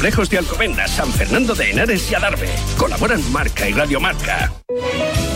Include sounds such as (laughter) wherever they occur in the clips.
Complejos de Alcobendas, San Fernando de Henares y Adarve. Colaboran Marca y Radio Marca.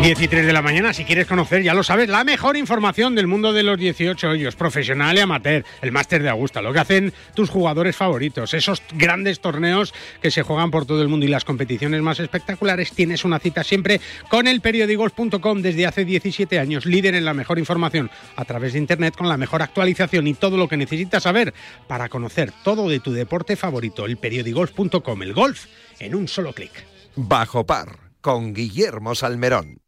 10 y 3 de la mañana, si quieres conocer, ya lo sabes, la mejor información del mundo de los 18 hoyos, profesional y amateur, el máster de Augusta, lo que hacen tus jugadores favoritos, esos grandes torneos que se juegan por todo el mundo y las competiciones más espectaculares, tienes una cita siempre con el desde hace 17 años, líder en la mejor información a través de Internet con la mejor actualización y todo lo que necesitas saber para conocer todo de tu deporte favorito, el periódicos.com, el golf en un solo clic. Bajo par con Guillermo Salmerón.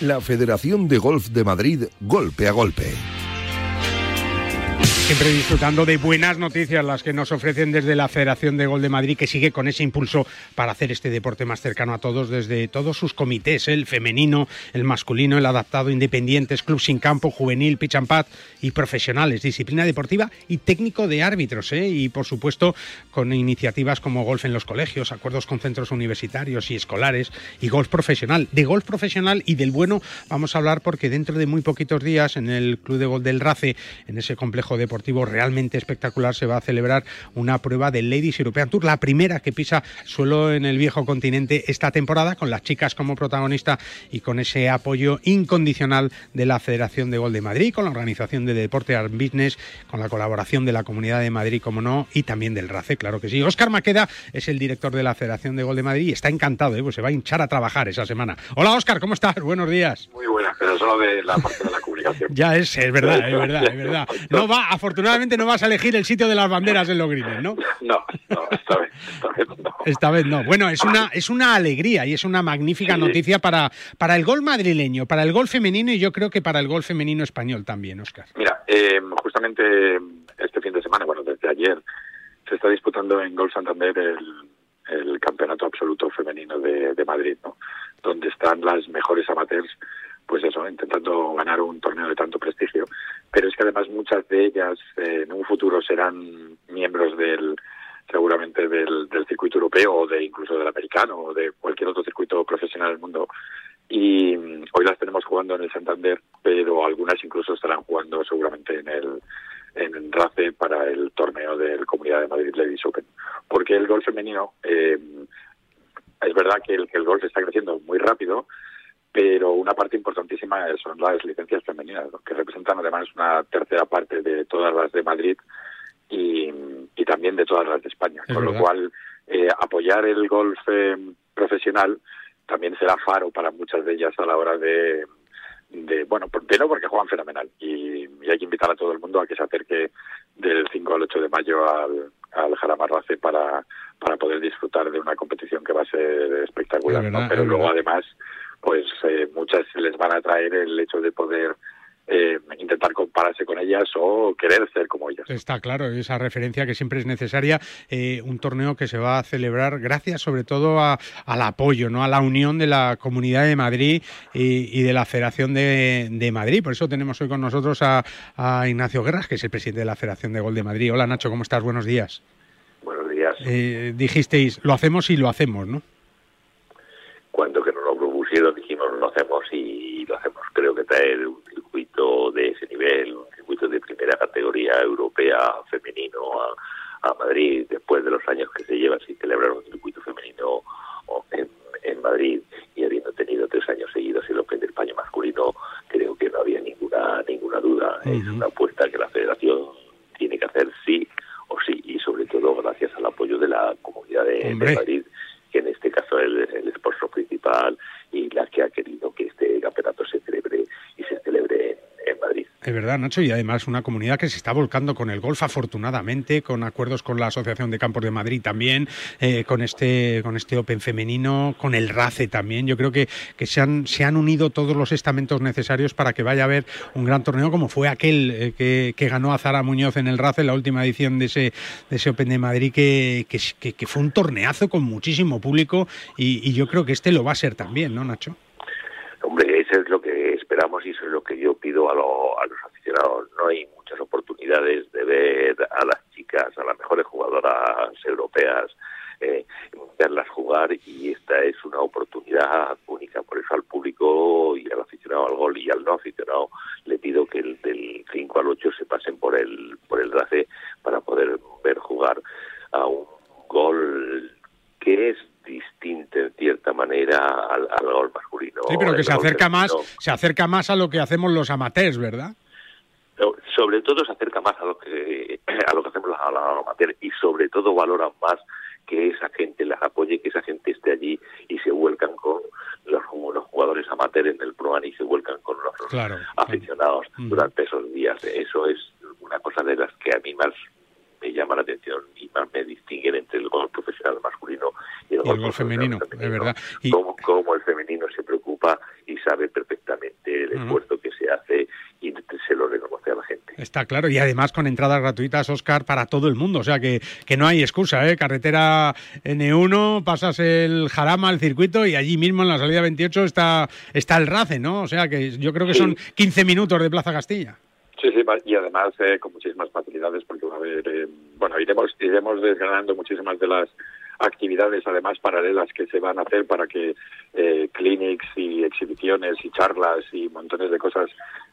La Federación de Golf de Madrid, golpe a golpe. Siempre disfrutando de buenas noticias las que nos ofrecen desde la Federación de Gol de Madrid, que sigue con ese impulso para hacer este deporte más cercano a todos desde todos sus comités, el femenino, el masculino, el adaptado, independientes, club sin campo, juvenil, pitch and pad y profesionales, disciplina deportiva y técnico de árbitros, ¿eh? y por supuesto con iniciativas como golf en los colegios, acuerdos con centros universitarios y escolares y golf profesional. De golf profesional y del bueno vamos a hablar porque dentro de muy poquitos días en el Club de Gol del Race, en ese complejo deportivo, realmente espectacular se va a celebrar una prueba del Ladies European Tour, la primera que pisa suelo en el viejo continente esta temporada, con las chicas como protagonista y con ese apoyo incondicional de la Federación de Gol de Madrid, con la organización de Deporte Art Business, con la colaboración de la Comunidad de Madrid, como no, y también del RACE, claro que sí. Óscar Maqueda es el director de la Federación de Gol de Madrid y está encantado, ¿eh? pues se va a hinchar a trabajar esa semana. Hola Óscar, ¿cómo estás? Buenos días. Muy buenas, pero solo de la parte de la comunicación. Ya es, es verdad, es verdad, es verdad. (laughs) No va, afortunadamente no vas a elegir el sitio de las banderas en los greens, ¿no? No, no, esta vez, esta vez no. Esta vez no. Bueno, es una, es una alegría y es una magnífica noticia para, para el gol madrileño, para el gol femenino y yo creo que para el gol femenino español también, Oscar. Mira, eh, justamente este fin de semana, bueno, desde ayer, se está disputando en Gol Santander el, el campeonato absoluto femenino de, de Madrid, ¿no? Donde están las mejores amateurs, pues eso, intentando ganar un torneo de tanto prestigio. Pero es que además muchas de ellas eh, en un futuro serán miembros del seguramente del, circuito europeo o de incluso del americano o de cualquier otro circuito profesional del mundo y mm, hoy las tenemos jugando en el Santander, pero algunas incluso estarán jugando seguramente en el en RACE para el torneo del Comunidad de Madrid Ladies Open. Porque el golf femenino, eh, es verdad que el, que el golf está creciendo muy rápido, pero una parte importantísima son las licencias femeninas, que representan además una tercera parte de todas las de Madrid y, y también de todas las de España. Es Con lo cual, eh, apoyar el golf eh, profesional también será faro para muchas de ellas a la hora de, de bueno, primero porque juegan fenomenal y, y hay que invitar a todo el mundo a que se acerque del 5 al 8 de mayo al, al Jarama Race para, para poder disfrutar de una competición que va a ser espectacular, Es ¿no? Pero es luego además, pues eh, muchas les van a traer el hecho de poder eh, intentar compararse con ellas o querer ser como ellas. Está claro, esa referencia que siempre es necesaria. eh, un torneo que se va a celebrar gracias sobre todo a- al apoyo, no a la unión de la Comunidad de Madrid y, y de la Federación de, de Madrid. Por eso tenemos hoy con nosotros a, a Ignacio Guerras, que es el presidente de la Federación de Gol de Madrid. Hola Nacho, ¿cómo estás? Buenos días. Buenos días. Eh, dijisteis, lo hacemos y lo hacemos, ¿no? Cuando que nos lo propusieron dijimos lo hacemos y lo hacemos. Creo que traer un circuito de ese nivel, un circuito de primera categoría europea femenino a, a Madrid, después de los años que se llevan sin celebrar un circuito femenino en, en Madrid y habiendo tenido tres años seguidos el Open de España masculino, creo que no había ninguna ninguna duda. Es Ujú. una apuesta que la Federación tiene que hacer sí o sí y sobre todo gracias al apoyo de la comunidad de, de. Madrid que en este caso el, el sponsor principal y la que ha querido que este campeonato se celebre y se celebre en. Es verdad, Nacho, y además una comunidad que se está volcando con el golf, afortunadamente, con acuerdos con la Asociación de Campos de Madrid también, eh, con este con este Open femenino, con el RACE también. Yo creo que, que se, han, se han unido todos los estamentos necesarios para que vaya a haber un gran torneo como fue aquel eh, que, que ganó a Zara Muñoz en el RACE, la última edición de ese, de ese Open de Madrid, que- que fue un torneazo con muchísimo público y, y yo creo que este lo va a ser también, ¿no, Nacho? Hombre, eso es lo que esperamos y eso es lo que yo pido a, lo- a los aficionados. No hay muchas oportunidades de ver a las chicas, a las mejores jugadoras europeas, eh, verlas jugar y esta es una oportunidad única. Por eso al público y al aficionado al gol y al no aficionado le pido que el, del 5 al 8 se pasen por el, por el RACE para poder ver jugar a un gol que es distinto en cierta manera al, al gol masculino. Sí, pero que se acerca más, se acerca más a lo que hacemos los amateurs, ¿verdad? Sobre todo se acerca más a lo que a lo que hacemos a la amateur y sobre todo valoran más que esa gente las apoye, que esa gente esté allí y se vuelcan con los, los jugadores amateurs en el Pro Am y se vuelcan con los Claro. aficionados Ujú. durante esos días. Eso es una cosa de las que a mí más me llama la atención y más me distinguen entre el gol profesional masculino y el, Y el gol femenino, es verdad. Y, Cómo, cómo el femenino se preocupa y sabe perfectamente el esfuerzo que se hace y se lo reconoce a la gente. Está claro, y además con entradas gratuitas, Oscar, para todo el mundo. O sea que, que no hay excusa, ¿eh? Carretera N1, pasas el Jarama, el circuito, y allí mismo en la salida 28 está, está el RACE, ¿no? O sea que yo creo que Sí. son 15 minutos de Plaza Castilla. Y además eh, con muchísimas facilidades porque va a haber, eh, bueno, iremos, iremos desgranando muchísimas de las actividades además paralelas que se van a hacer para que eh, clinics y exhibiciones y charlas y montones de cosas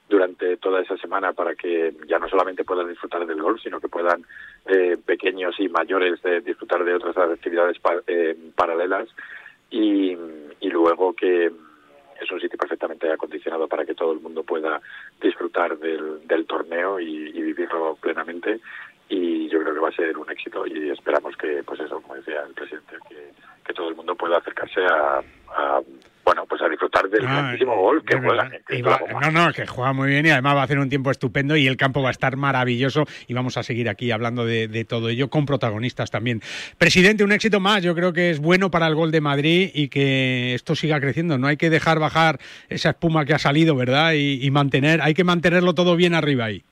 durante toda esa semana para que ya no solamente puedan disfrutar del golf, sino que puedan eh, pequeños y mayores eh, disfrutar de otras actividades pa- eh, paralelas. Y luego que es un sitio perfectamente acondicionado para que todo el mundo pueda disfrutar del, torneo y, vivirlo plenamente. Y yo creo que va a ser un éxito y esperamos que pues eso como decía el presidente que, todo el mundo pueda acercarse a, bueno pues a disfrutar del ah, grandísimo gol que juega. no, no, que juega muy bien y además va a hacer un tiempo estupendo y el campo va a estar maravilloso y vamos a seguir aquí hablando de, de todo ello con protagonistas también. Presidente, un éxito más. Yo creo que es bueno para el gol de Madrid y que esto siga creciendo. No hay que dejar bajar esa espuma que ha salido, ¿verdad? Y, mantener, hay que mantenerlo todo bien arriba ahí.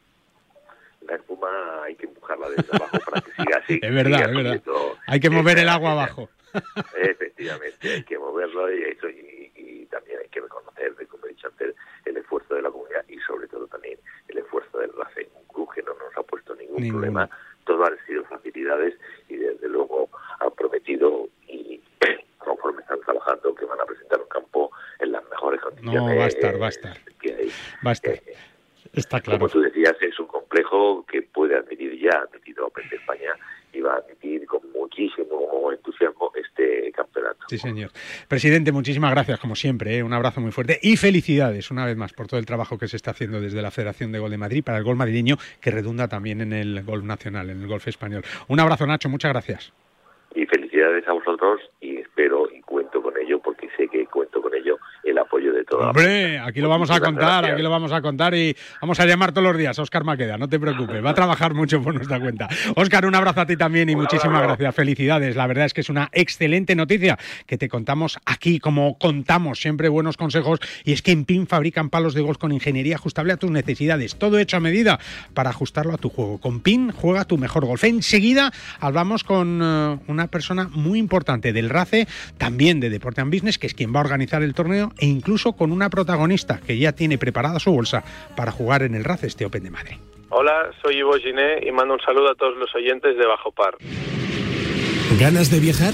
La espuma hay que empujarla desde abajo para que siga así. (laughs) es verdad, es verdad. Hay que mover el agua abajo. Efectivamente, hay que moverlo y, eso, y, también hay que reconocer, como he dicho antes, el esfuerzo de la comunidad y sobre todo también el esfuerzo del RACE. Un club que no nos ha puesto ningún problema, todo han sido facilidades y desde luego han prometido y (clears throat) conforme están trabajando que van a presentar un campo en las mejores condiciones. No, va a estar, va a estar. Va a estar. Eh, Está claro. Como tú decías, es un complejo que puede admitir ya, ha admitido Open de España y va a admitir con muchísimo entusiasmo este campeonato. Sí, señor. Presidente, muchísimas gracias, como siempre. ¿eh? Un abrazo muy fuerte y felicidades una vez más por todo el trabajo que se está haciendo desde la Federación de Gol de Madrid para el gol madrileño, que redunda también en el golf nacional, en el golf español. Un abrazo, Nacho, muchas gracias. Y felicidades a vosotros y espero y cuento con ello porque sé que cuento con ello el apoyo de todos. Hombre, aquí lo vamos a contar, aquí lo vamos a contar y vamos a llamar todos los días a Oscar Maqueda, no te preocupes, va a trabajar mucho por nuestra cuenta. Oscar, un abrazo a ti también y muchísimas gracias, felicidades. La verdad es que es una excelente noticia que te contamos aquí, como contamos siempre buenos consejos, y es que en PIN fabrican palos de golf con ingeniería ajustable a tus necesidades, todo hecho a medida para ajustarlo a tu juego. Con PIN juega tu mejor golf. Enseguida hablamos con eh, una persona muy importante del RACE, también de Deporte and Business, que es quien va a organizar el torneo e incluso con una protagonista que ya tiene preparada su bolsa para jugar en el RAC este Open de Madrid. Hola, soy Ivo Giné y mando un saludo a todos los oyentes de Bajo Par. ¿Ganas de viajar?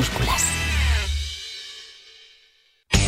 minúsculas.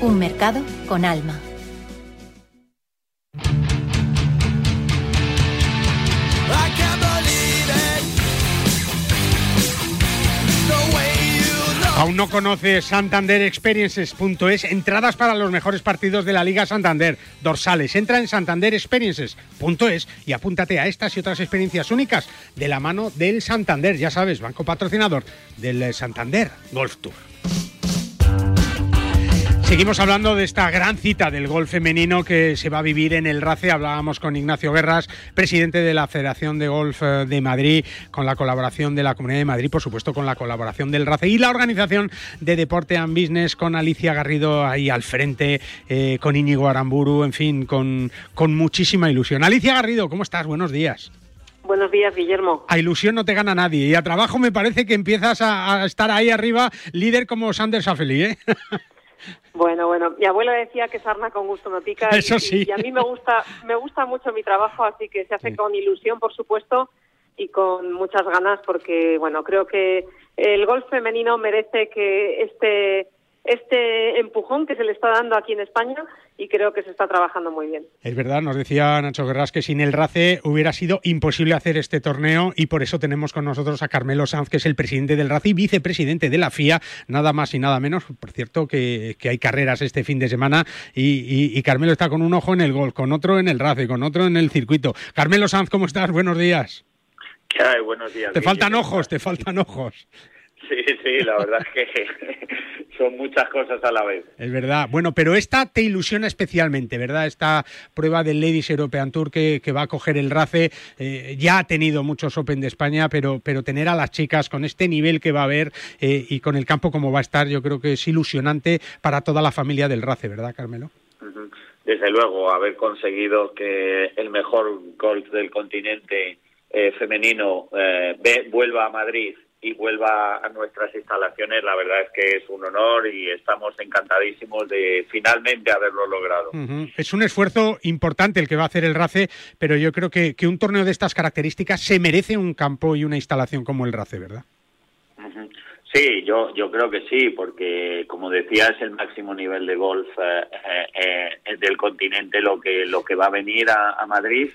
Un mercado con alma. ¿Aún no conoces santanderexperiences.es? Entradas para los mejores partidos de la Liga Santander. Dorsales. Entra en santanderexperiences.es y apúntate a estas y otras experiencias únicas de la mano del Santander. Ya sabes, banco patrocinador del Santander Golf Tour. Seguimos hablando de esta gran cita del golf femenino que se va a vivir en el RACE. Hablábamos con Ignacio Guerras, presidente de la Federación de Golf eh, de Madrid, con la colaboración de la Comunidad de Madrid, por supuesto con la colaboración del RACE y la organización de Deporte and Business con Alicia Garrido ahí al frente, eh, con Íñigo Aramburu, en fin, con, con muchísima ilusión. Alicia Garrido, ¿cómo estás? Buenos días. Buenos días, Guillermo. A ilusión no te gana nadie y a trabajo me parece que empiezas a, a estar ahí arriba, líder como Sanders Affeli, ¿eh? (laughs) Bueno, bueno, mi abuela decía que sarna con gusto no pica. Eso sí. Y, a mí me gusta, me gusta mucho mi trabajo, así que se hace con ilusión, por supuesto, y con muchas ganas, porque, bueno, creo que el golf femenino merece que este este empujón que se le está dando aquí en España y creo que se está trabajando muy bien. Es verdad, nos decía Nacho Guerras que sin el RACE hubiera sido imposible hacer este torneo y por eso tenemos con nosotros a Carmelo Sanz, que es el presidente del RACE y vicepresidente de la FIA, nada más y nada menos. Por cierto, que, hay carreras este fin de semana y, Carmelo está con un ojo en el golf, con otro en el RACE, con otro en el circuito. Carmelo Sanz, ¿cómo estás? Buenos días. ¿Qué hay? Buenos días. Te faltan ojos, te faltan ojos. Sí, sí, la verdad es que (laughs) son muchas cosas a la vez. Es verdad. Bueno, pero esta te ilusiona especialmente, ¿verdad? Esta prueba del Ladies European Tour que, va a coger el RACE. Eh, ya ha tenido muchos Open de España, pero, pero tener a las chicas con este nivel que va a haber eh, y con el campo como va a estar, yo creo que es ilusionante para toda la familia del RACE, ¿verdad, Carmelo? Desde luego, haber conseguido que el mejor golf del continente eh, femenino vuelva a Madrid y vuelva a nuestras instalaciones, la verdad es que es un honor y estamos encantadísimos de finalmente haberlo logrado. Es un esfuerzo importante el que va a hacer el RACE, pero yo creo que, que, un torneo de estas características se merece un campo y una instalación como el RACE, ¿verdad? Sí, yo, yo creo que sí, porque como decía es el máximo nivel de golf eh, eh, eh, del continente lo que lo que va a venir a, Madrid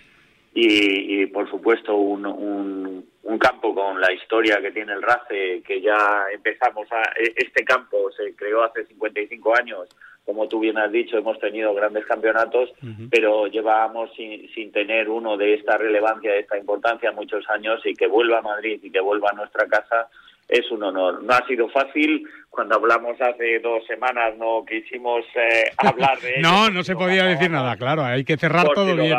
y, por supuesto un, un, un campo con la historia que tiene el RACE, que ya empezamos a... E, este campo se creó hace 55 años, como tú bien has dicho, hemos tenido grandes campeonatos, pero llevábamos sin, sin tener uno de esta relevancia, de esta importancia muchos años y que vuelva a Madrid y que vuelva a nuestra casa es un honor. No ha sido fácil. Cuando hablamos hace dos semanas no quisimos eh, hablar de (laughs) ello. no, no se podía decir nada, claro. Hay que cerrar todo bien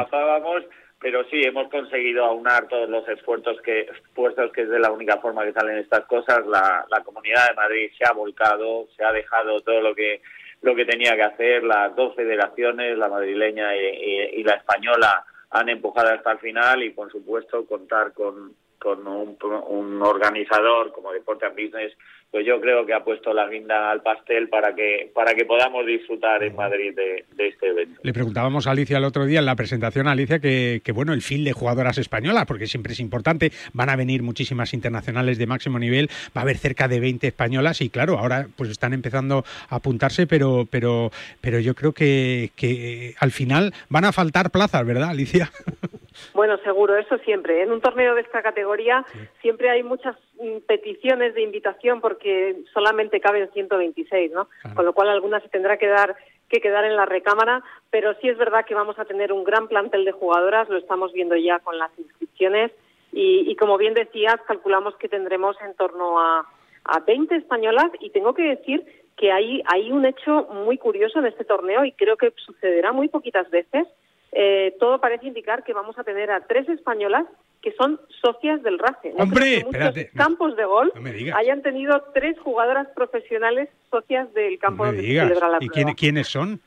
pero sí hemos conseguido aunar todos los esfuerzos que esfuerzos que es de la única forma que salen estas cosas. La, la comunidad de Madrid se ha volcado se ha dejado todo lo que lo que tenía que hacer. Las dos federaciones la madrileña y, la española han empujado hasta el final y por supuesto contar con con un, un organizador como Deporte and Business pues yo creo que ha puesto la guinda al pastel para que para que podamos disfrutar en Madrid de, este evento. Le preguntábamos a Alicia el otro día en la presentación, Alicia, que, bueno, el fin de jugadoras españolas, porque siempre es importante, van a venir muchísimas internacionales de máximo nivel, va a haber cerca de 20 españolas y claro, ahora pues están empezando a apuntarse, pero pero pero yo creo que, que al final van a faltar plazas, ¿verdad, Alicia? (laughs) Bueno, seguro, eso siempre. En un torneo de esta categoría siempre hay muchas mm, peticiones de invitación porque solamente caben 126, ¿no? Con lo cual algunas se tendrá que dar que quedar en la recámara, pero sí es verdad que vamos a tener un gran plantel de jugadoras, lo estamos viendo ya con las inscripciones y, y como bien decías, calculamos que tendremos en torno a, a 20 españolas y tengo que decir que hay, hay un hecho muy curioso en este torneo y creo que sucederá muy poquitas veces eh, todo parece indicar que vamos a tener a tres españolas que son socias del RACE. ¡Hombre! espérate. campos de golf hayan tenido tres jugadoras profesionales socias del campo donde se celebra la ¿Y quiénes son?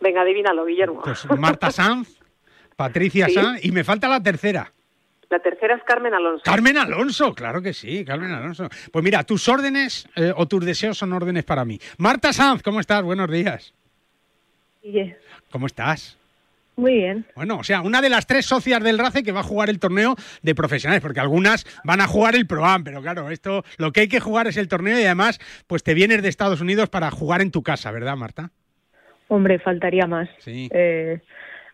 Venga, adivínalo, Guillermo. Pues Marta (laughs) Sanz, Patricia Sanz y me falta la tercera. La tercera es Carmen Alonso. Carmen Alonso, claro que sí, Carmen Alonso. Pues mira, tus órdenes eh, o tus deseos son órdenes para mí. Marta Sanz, ¿cómo estás? Buenos días. ¿Cómo estás? Muy bien. Bueno, o sea, una de las tres socias del RACE que va a jugar el torneo de profesionales, porque algunas van a jugar el ProAm, pero claro, esto lo que hay que jugar es el torneo y además, pues te vienes de Estados Unidos para jugar en tu casa, ¿verdad, Marta? Hombre, faltaría más. Sí. Eh,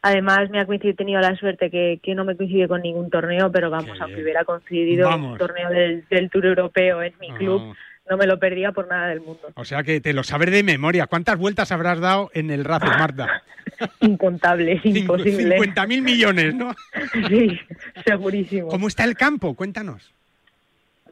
además, me ha coincidido, tenido la suerte que, que, no me coincide con ningún torneo, pero vamos, aunque hubiera coincidido un torneo del, Tour Europeo en mi club no me lo perdía por nada del mundo. O sea que te lo sabes de memoria. ¿Cuántas vueltas habrás dado en el RACE, Marta? (laughs) Incontables, imposible. 50 mil millones, ¿no? (laughs) sí, segurísimo. ¿Cómo está el campo? Cuéntanos.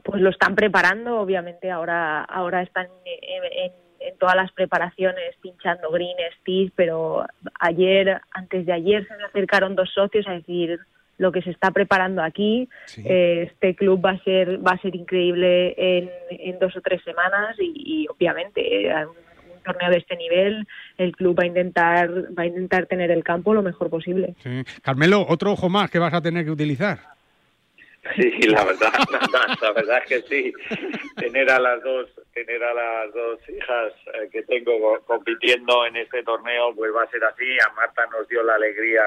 Pues lo están preparando, obviamente ahora ahora están en, en todas las preparaciones pinchando green, steel, pero ayer, antes de ayer, se me acercaron dos socios a decir lo que se está preparando aquí. Eh, este club va a ser va a ser increíble en, en dos o tres semanas y, obviamente eh, un, torneo de este nivel el club va a intentar va a intentar tener el campo lo mejor posible. Carmelo, otro ojo más que vas a tener que utilizar. Sí, la verdad, (laughs) la, verdad es que sí. Tener a las dos, tener a las dos hijas eh, que tengo compitiendo en este torneo, pues va a ser así. A Marta nos dio la alegría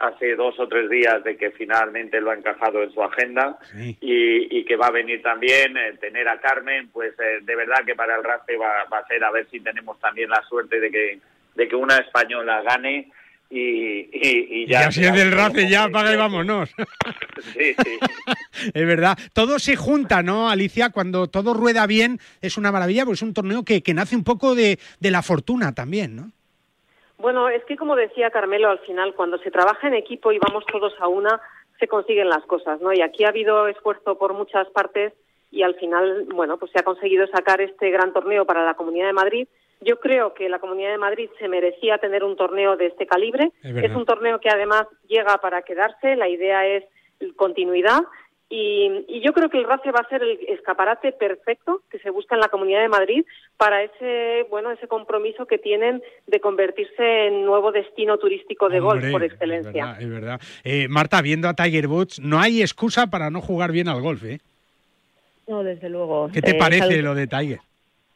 hace dos o tres días de que finalmente lo ha encajado en su agenda y, que va a venir también eh, tener a Carmen, pues eh, de verdad que para el RACE va, va, a ser a ver si tenemos también la suerte de que de que una española gane y, ya. si es del RACE, ya apaga y vámonos. (laughs) Sí, sí. (laughs) es verdad. Todo se junta, ¿no, Alicia? Cuando todo rueda bien es una maravilla, porque es un torneo que, que nace un poco de, de la fortuna también, ¿no? Bueno, es que como decía Carmelo al final, cuando se trabaja en equipo y vamos todos a una, se consiguen las cosas, ¿no? Y aquí ha habido esfuerzo por muchas partes y al final, bueno, pues se ha conseguido sacar este gran torneo para la Comunidad de Madrid yo creo que la Comunidad de Madrid se merecía tener un torneo de este calibre. Es, un torneo que además llega para quedarse. La idea es continuidad. Y, yo creo que el RACE va a ser el escaparate perfecto que se busca en la Comunidad de Madrid para ese bueno ese compromiso que tienen de convertirse en nuevo destino turístico de golf por excelencia. Es verdad. Eh, Marta, viendo a Tiger Woods, no hay excusa para no jugar bien al golf, ¿eh? No, desde luego. ¿Qué te eh, parece lo de Tiger?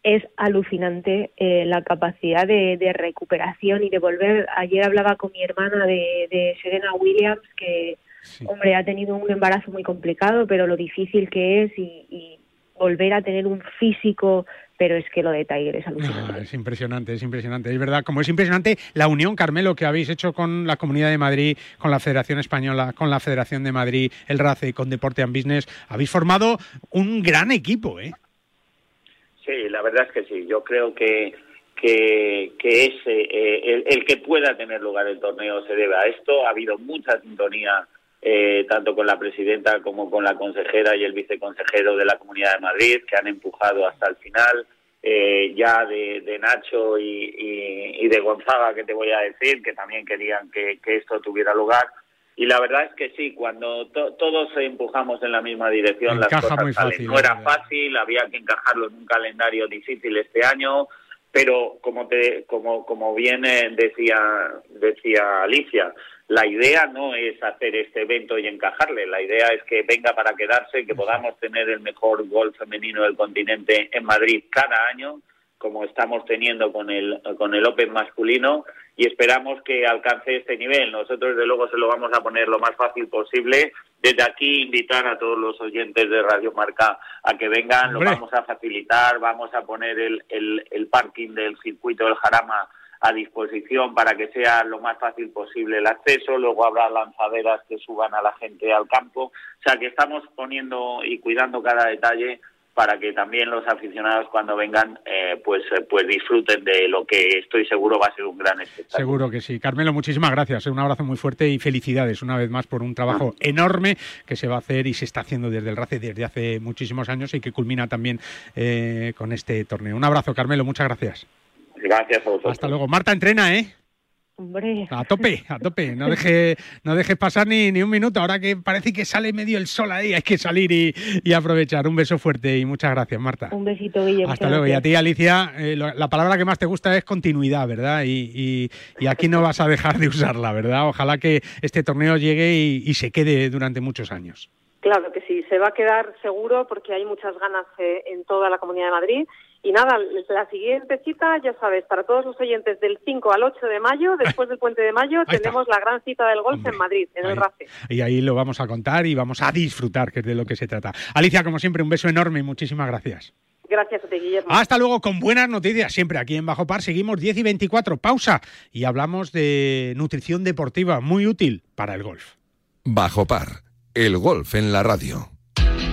es alucinante eh, la capacidad de, recuperación y de volver. Ayer hablaba con mi hermana de, Serena Williams, que, hombre, ha tenido un embarazo muy complicado, pero lo difícil que es y, volver a tener un físico. Pero es que lo de Tiger es alucinante. es impresionante, es impresionante. Es verdad, como es impresionante la unión, Carmelo, que habéis hecho con la Comunidad de Madrid, con la Federación Española, con la Federación de Madrid, el RACE y con Deporte and Business. Habéis formado un gran equipo, ¿eh? Sí, la verdad es que sí. Yo creo que que, que es eh, el, que pueda tener lugar el torneo se debe a esto. Ha habido mucha sintonía eh, tanto con la presidenta como con la consejera y el viceconsejero de la Comunidad de Madrid, que han empujado hasta el final. Eh, ya de, Nacho y, de Gonzaga, que te voy a decir, que también querían que esto tuviera lugar. Y la verdad es que sí, cuando todos empujamos en la misma dirección, las cosas salen. No era fácil, había que encajarlo en un calendario difícil este año, pero como te, como, como bien decía, decía Alicia, la idea no es hacer este evento y encajarle, la idea es que venga para quedarse, que podamos tener el mejor gol femenino del continente en Madrid cada año, como estamos teniendo con el, con el Open masculino, y esperamos que alcance este nivel. Nosotros, desde luego, se lo vamos a poner lo más fácil posible. Desde aquí, invitar a todos los oyentes de Radio Marca a que vengan, lo vamos a facilitar, vamos a poner el, el, el parking del circuito del Jarama a disposición para que sea lo más fácil posible el acceso, luego habrá lanzaderas que suban a la gente al campo, o sea que estamos poniendo y cuidando cada detalle para que también los aficionados cuando vengan eh, pues eh, pues disfruten de lo que estoy seguro va a ser un gran espectáculo. Seguro que sí. Carmelo, muchísimas gracias. Un abrazo muy fuerte y felicidades una vez más por un trabajo ah. enorme que se va a hacer y se está haciendo desde el RACE desde hace muchísimos años y que culmina también eh, con este torneo. Un abrazo, Carmelo. Muchas gracias. Gracias a vosotros. Hasta luego. Marta, entrena, ¿eh? A tope, a tope. No dejes no dejes pasar ni, ni un minuto. Ahora que parece que sale medio el sol ahí, hay que salir y, aprovechar. Un beso fuerte y muchas gracias, Marta. Un besito, Guillermo. Hasta luego. Y a ti, Alicia, eh, la palabra que más te gusta es continuidad, ¿verdad? Y, aquí no vas a dejar de usarla, ¿verdad? Ojalá que este torneo llegue y se quede durante muchos años. Claro que sí, se va a quedar seguro porque hay muchas ganas eh, en toda la Comunidad de Madrid. Y nada, la siguiente cita, ya sabes, para todos los oyentes del 5 al 8 de mayo, después del puente de mayo, tenemos la gran cita del golf en Madrid, en el RACE. Y ahí lo vamos a contar y vamos a disfrutar, que es de lo que se trata. Alicia, como siempre, un beso enorme y muchísimas gracias. Gracias a ti, Guillermo. Hasta luego con buenas noticias, siempre aquí en Bajo Par. Seguimos 10 y 24, pausa y hablamos de nutrición deportiva, muy útil para el golf. Bajo Par el golf en la radio.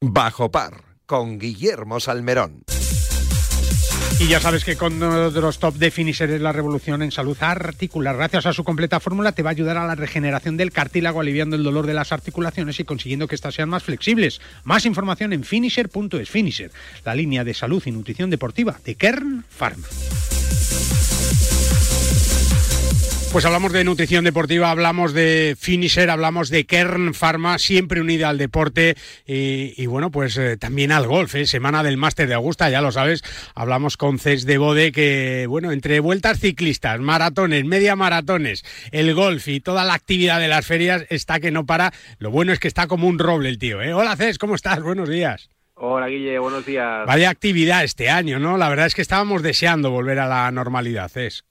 Bajo par con Guillermo Salmerón. Y ya sabes que con uno de los top de Finisher es la revolución en salud articular. Gracias a su completa fórmula te va a ayudar a la regeneración del cartílago, aliviando el dolor de las articulaciones y consiguiendo que éstas sean más flexibles. Más información en finisher.es. Finisher, la línea de salud y nutrición deportiva de Kern Pharma. Pues hablamos de nutrición deportiva, hablamos de finisher, hablamos de Kern Pharma, siempre unida al deporte y, bueno, pues eh, también al golf, ¿eh? semana del Máster de Augusta, ya lo sabes, hablamos con Cés de Bode que, bueno, entre vueltas ciclistas, maratones, media maratones, el golf y toda la actividad de las ferias está que no para, lo bueno es que está como un roble el tío, ¿eh? Hola Cés, ¿cómo estás? Buenos días. Hola Guille, buenos días. Vaya actividad este año, ¿no? La verdad es que estábamos deseando volver a la normalidad, Cés.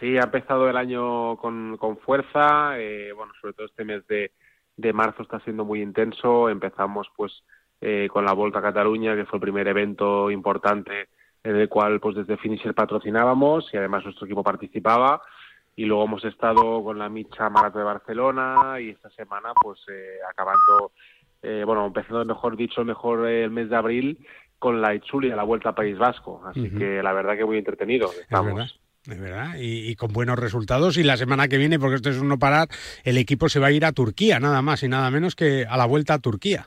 Sí, ha empezado el año con, con fuerza. Eh, bueno, sobre todo este mes de, de, marzo está siendo muy intenso. Empezamos pues eh, con la Volta a Cataluña, que fue el primer evento importante en el cual pues desde Finisher patrocinábamos y además nuestro equipo participaba. Y luego hemos estado con la Micha Maratón de Barcelona y esta semana pues eh, acabando, eh, bueno, empezando mejor dicho, mejor el mes de abril con la Itzulia, la Vuelta a País Vasco. Así que la verdad que muy entretenido estamos. Verdad, y, con buenos resultados. Y la semana que viene, porque esto es un no parar, el equipo se va a ir a Turquía, nada más y nada menos que a la vuelta a Turquía.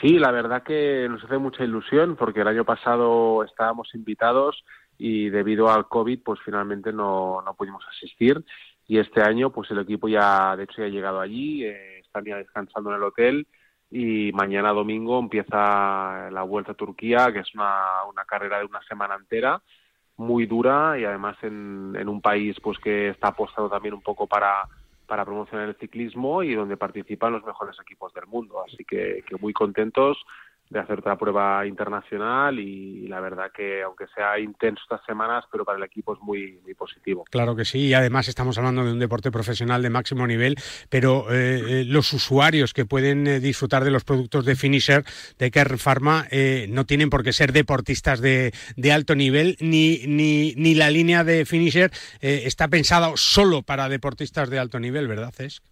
Sí, la verdad que nos hace mucha ilusión porque el año pasado estábamos invitados y debido al COVID, pues finalmente no, no pudimos asistir. Y este año, pues el equipo ya, de hecho, ya ha llegado allí, eh, están ya descansando en el hotel y mañana domingo empieza la vuelta a Turquía, que es una, una carrera de una semana entera muy dura y además en, en un país pues que está apostado también un poco para, para promocionar el ciclismo y donde participan los mejores equipos del mundo. Así que, que muy contentos de hacer otra prueba internacional y, la verdad que aunque sea intenso estas semanas, pero para el equipo es muy, muy positivo. Claro que sí, y además estamos hablando de un deporte profesional de máximo nivel, pero eh, eh, los usuarios que pueden eh, disfrutar de los productos de Finisher, de Kern Pharma, no tienen por qué ser deportistas de, de alto nivel, ni, ni, ni, la línea de Finisher está pensada solo para deportistas de alto nivel, ¿verdad, Cesc?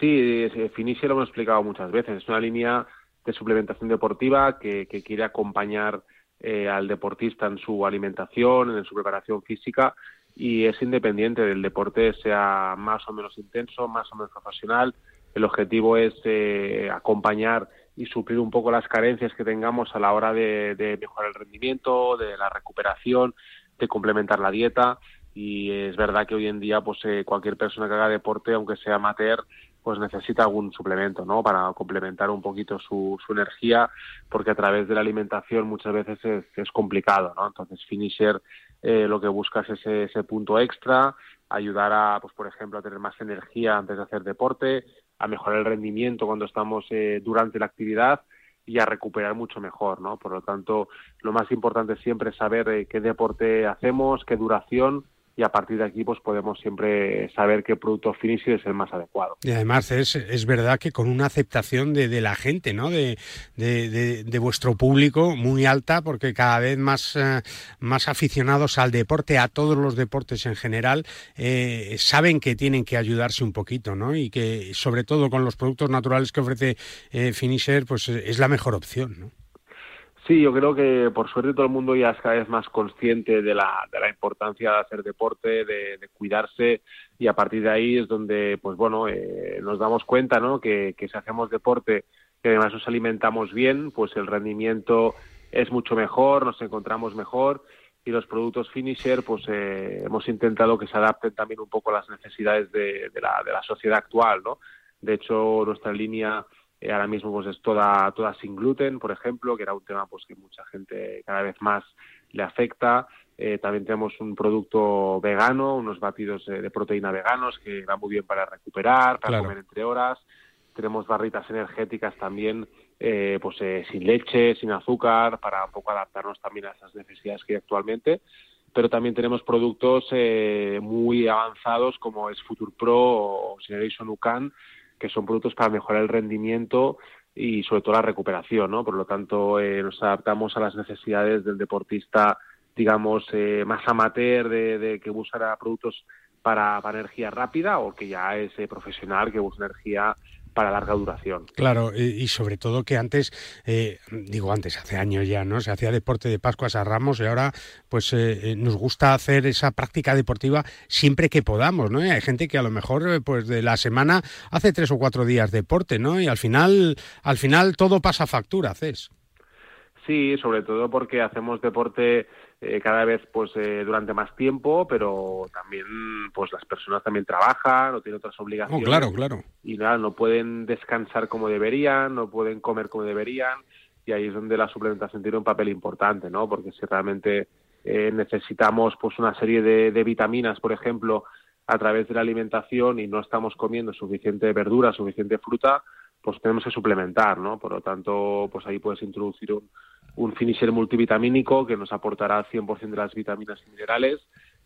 Sí, Finisher lo hemos explicado muchas veces, es una línea de suplementación deportiva que, quiere acompañar eh, al deportista en su alimentación, en su preparación física y es independiente del deporte, sea más o menos intenso, más o menos profesional. El objetivo es eh, acompañar y suplir un poco las carencias que tengamos a la hora de, mejorar el rendimiento, de la recuperación, de complementar la dieta. Y es verdad que hoy en día, pues eh, cualquier persona que haga deporte, aunque sea amateur, pues necesita algún suplemento, ¿no? Para complementar un poquito su, su energía, porque a través de la alimentación muchas veces es, complicado, ¿no? Entonces, Finisher eh, lo que busca es ese, ese punto extra, ayudar a, pues por ejemplo, a tener más energía antes de hacer deporte, a mejorar el rendimiento cuando estamos eh, durante la actividad y a recuperar mucho mejor, ¿no? Por lo tanto, lo más importante siempre es saber eh, qué deporte hacemos, qué duración y a partir de aquí pues podemos siempre saber qué producto finisher es el más adecuado. Y además es, es verdad que con una aceptación de, de la gente, ¿no? De, de, de, vuestro público muy alta, porque cada vez más, eh, más aficionados al deporte, a todos los deportes en general, eh, saben que tienen que ayudarse un poquito, ¿no? Y que sobre todo con los productos naturales que ofrece eh, Finisher, pues es la mejor opción, ¿no? Sí, yo creo que por suerte todo el mundo ya es cada vez más consciente de la, de la importancia de hacer deporte, de, cuidarse y a partir de ahí es donde, pues bueno, eh, nos damos cuenta, ¿no? Que, que si hacemos deporte y además nos alimentamos bien, pues el rendimiento es mucho mejor, nos encontramos mejor y los productos finisher, pues eh, hemos intentado que se adapten también un poco a las necesidades de, de, la, de la sociedad actual, ¿no? De hecho, nuestra línea eh, ahora mismo pues es toda, toda sin gluten, por ejemplo, que era un tema pues que mucha gente cada vez más le afecta. Eh, también tenemos un producto vegano, unos batidos de, proteína veganos que van muy bien para recuperar, para comer entre horas. Tenemos barritas energéticas también, eh, pues sin leche, sin azúcar, para un poco adaptarnos también a esas necesidades que hay actualmente. Pero también tenemos productos muy avanzados como es Future Pro o Generation UCAN, que son productos para mejorar el rendimiento y sobre todo la recuperación, ¿no? Por lo tanto, eh, nos adaptamos a las necesidades del deportista, digamos, eh, más amateur, de, de que busca productos para, para, energía rápida o que ya es eh, profesional, que busca energía para larga duración. Claro, y, sobre todo que antes, eh, digo antes, hace años ya, ¿no? Se hacía deporte de Pascuas a Ramos y ahora pues eh, eh, nos gusta hacer esa práctica deportiva siempre que podamos, ¿no? Y hay gente que a lo mejor pues de la semana hace tres o cuatro días deporte, ¿no? Y al final, al final todo pasa factura, haces. Sí, sobre todo porque hacemos deporte eh, cada vez pues eh, durante más tiempo, pero también pues las personas también trabajan o tienen otras obligaciones. Oh, claro, claro. Y nada, no pueden descansar como deberían, no pueden comer como deberían y ahí es donde la suplementación tiene un papel importante, ¿no? Porque si realmente eh, necesitamos pues una serie de, de vitaminas, por ejemplo, a través de la alimentación y no estamos comiendo suficiente verdura, suficiente fruta, pues tenemos que suplementar, ¿no? Por lo tanto, pues ahí puedes introducir un, un finisher multivitamínico que nos aportará 100% de las vitaminas y minerales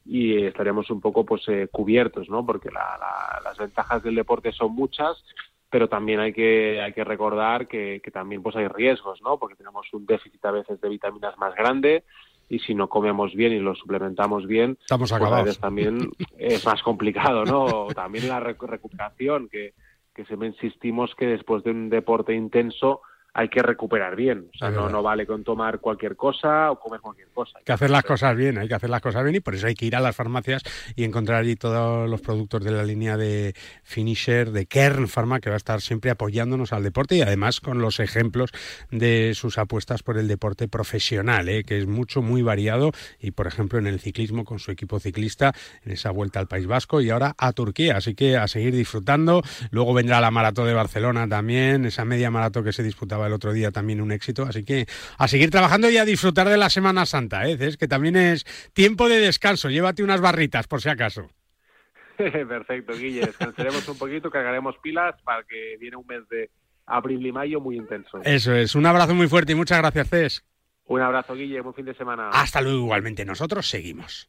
y estaríamos un poco pues eh, cubiertos, ¿no? Porque las ventajas del deporte son muchas, pero también hay que hay que recordar que, que, también pues hay riesgos, ¿no? Porque tenemos un déficit a veces de vitaminas más grande y si no comemos bien y lo suplementamos bien, estamos pues a veces también (laughs) es más complicado, ¿no? También la recuperación que que siempre insistimos que después de un deporte intenso hay que recuperar bien. O sea, no, no, vale con tomar cualquier cosa o comer cualquier cosa. Hay que hacer las cosas bien, hay que hacer las cosas bien y por eso hay que ir a las farmacias y encontrar allí todos los productos de la línea de Finisher, de Kern Pharma, que va a estar siempre apoyándonos al deporte y además con los ejemplos de sus apuestas por el deporte profesional, ¿eh? que es mucho, muy variado y por ejemplo en el ciclismo con su equipo ciclista en esa vuelta al País Vasco y ahora a Turquía. Así que a seguir disfrutando. Luego vendrá la maratón de Barcelona también, esa media maratón que se disputaba el otro día también un éxito. Así que a seguir trabajando y a disfrutar de la Semana Santa, ¿eh? Es que también es tiempo de descanso. Llévate unas barritas por si acaso. (laughs) Perfecto, Guille. Descansaremos un poquito, cargaremos pilas para que viene un mes de abril y mayo muy intenso. Eso es. Un abrazo muy fuerte y muchas gracias, Cés. Un abrazo, Guille. Buen fin de semana. Hasta luego, igualmente. Nosotros seguimos.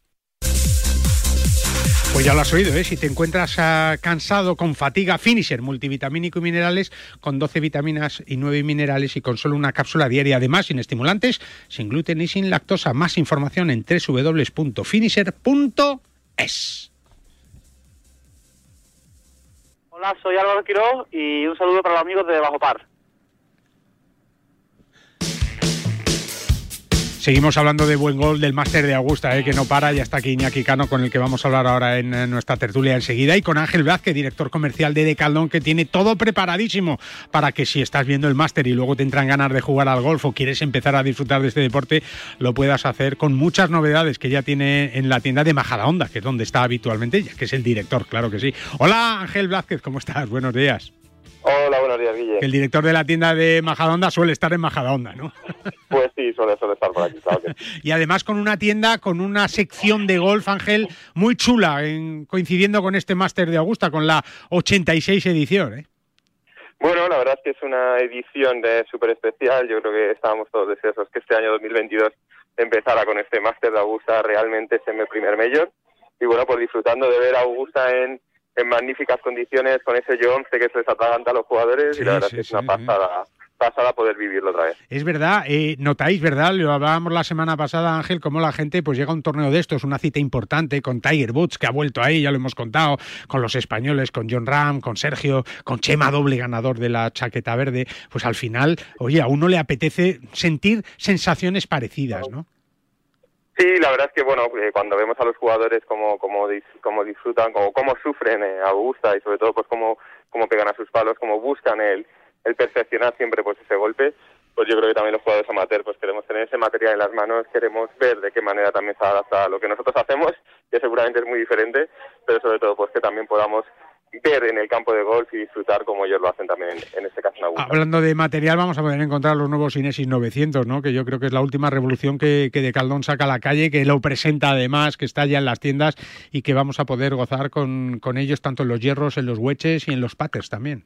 Pues ya lo has oído, ¿eh? si te encuentras uh, cansado, con fatiga, Finisher, multivitamínico y minerales, con 12 vitaminas y 9 minerales y con solo una cápsula diaria, además sin estimulantes, sin gluten y sin lactosa. Más información en www.finisher.es. Hola, soy Álvaro Quiroz y un saludo para los amigos de Bajo Par. Seguimos hablando de buen gol del máster de Augusta, ¿eh? que no para. Ya está aquí Iñaki Cano, con el que vamos a hablar ahora en, nuestra tertulia enseguida. Y con Ángel Vázquez, director comercial de Decaldón, que tiene todo preparadísimo para que si estás viendo el máster y luego te entran ganas de jugar al golf o quieres empezar a disfrutar de este deporte, lo puedas hacer con muchas novedades que ya tiene en la tienda de Majadahonda, que es donde está habitualmente ella, que es el director, claro que sí. Hola Ángel Vázquez, ¿cómo estás? Buenos días. Hola, buenos días, Guille. El director de la tienda de Majadahonda suele estar en Majadahonda, ¿no? (laughs) Pues sí, suele, suele estar por aquí, claro que sí. (laughs) Y además con una tienda, con una sección de golf, Ángel, muy chula, en, coincidiendo con este máster de Augusta, con la 86 edición, ¿eh? Bueno, la verdad es que es una edición súper especial. Yo creo que estábamos todos deseosos que este año 2022 empezara con este máster de Augusta realmente ese primer mayor. Y bueno, pues disfrutando de ver a Augusta en en magníficas condiciones con ese 11 que se les atraganta a los jugadores Sí, y la verdad sí, es que sí, es una pasada, pasada poder vivirlo otra vez. Es verdad, eh, notáis, ¿verdad? Lo hablábamos la semana pasada, Ángel, cómo la gente pues llega a un torneo de estos, una cita importante con Tiger Woods, que ha vuelto ahí, ya lo hemos contado, con los españoles, con John Ram, con Sergio, con Chema, doble ganador de la chaqueta verde. Pues al final, oye, a uno le apetece sentir sensaciones parecidas, ¿no? Sí, la verdad es que bueno, eh, cuando vemos a los jugadores cómo, cómo, cómo disfrutan, cómo, cómo sufren eh, a Augusta y sobre todo pues cómo, cómo pegan a sus palos, cómo buscan el, el perfeccionar siempre pues ese golpe, pues yo creo que también los jugadores amateur pues queremos tener ese material en las manos, queremos ver de qué manera también se adapta a lo que nosotros hacemos, que seguramente es muy diferente, pero sobre todo pues que también podamos ver en el campo de golf y disfrutar como ellos lo hacen también en, este caso en Augusta. Hablando de material, vamos a poder encontrar los nuevos Inesis 900, ¿no? Que yo creo que es la última revolución que, que de Caldón saca a la calle, que lo presenta además, que está ya en las tiendas y que vamos a poder gozar con, con ellos tanto en los hierros, en los hueches y en los patters también.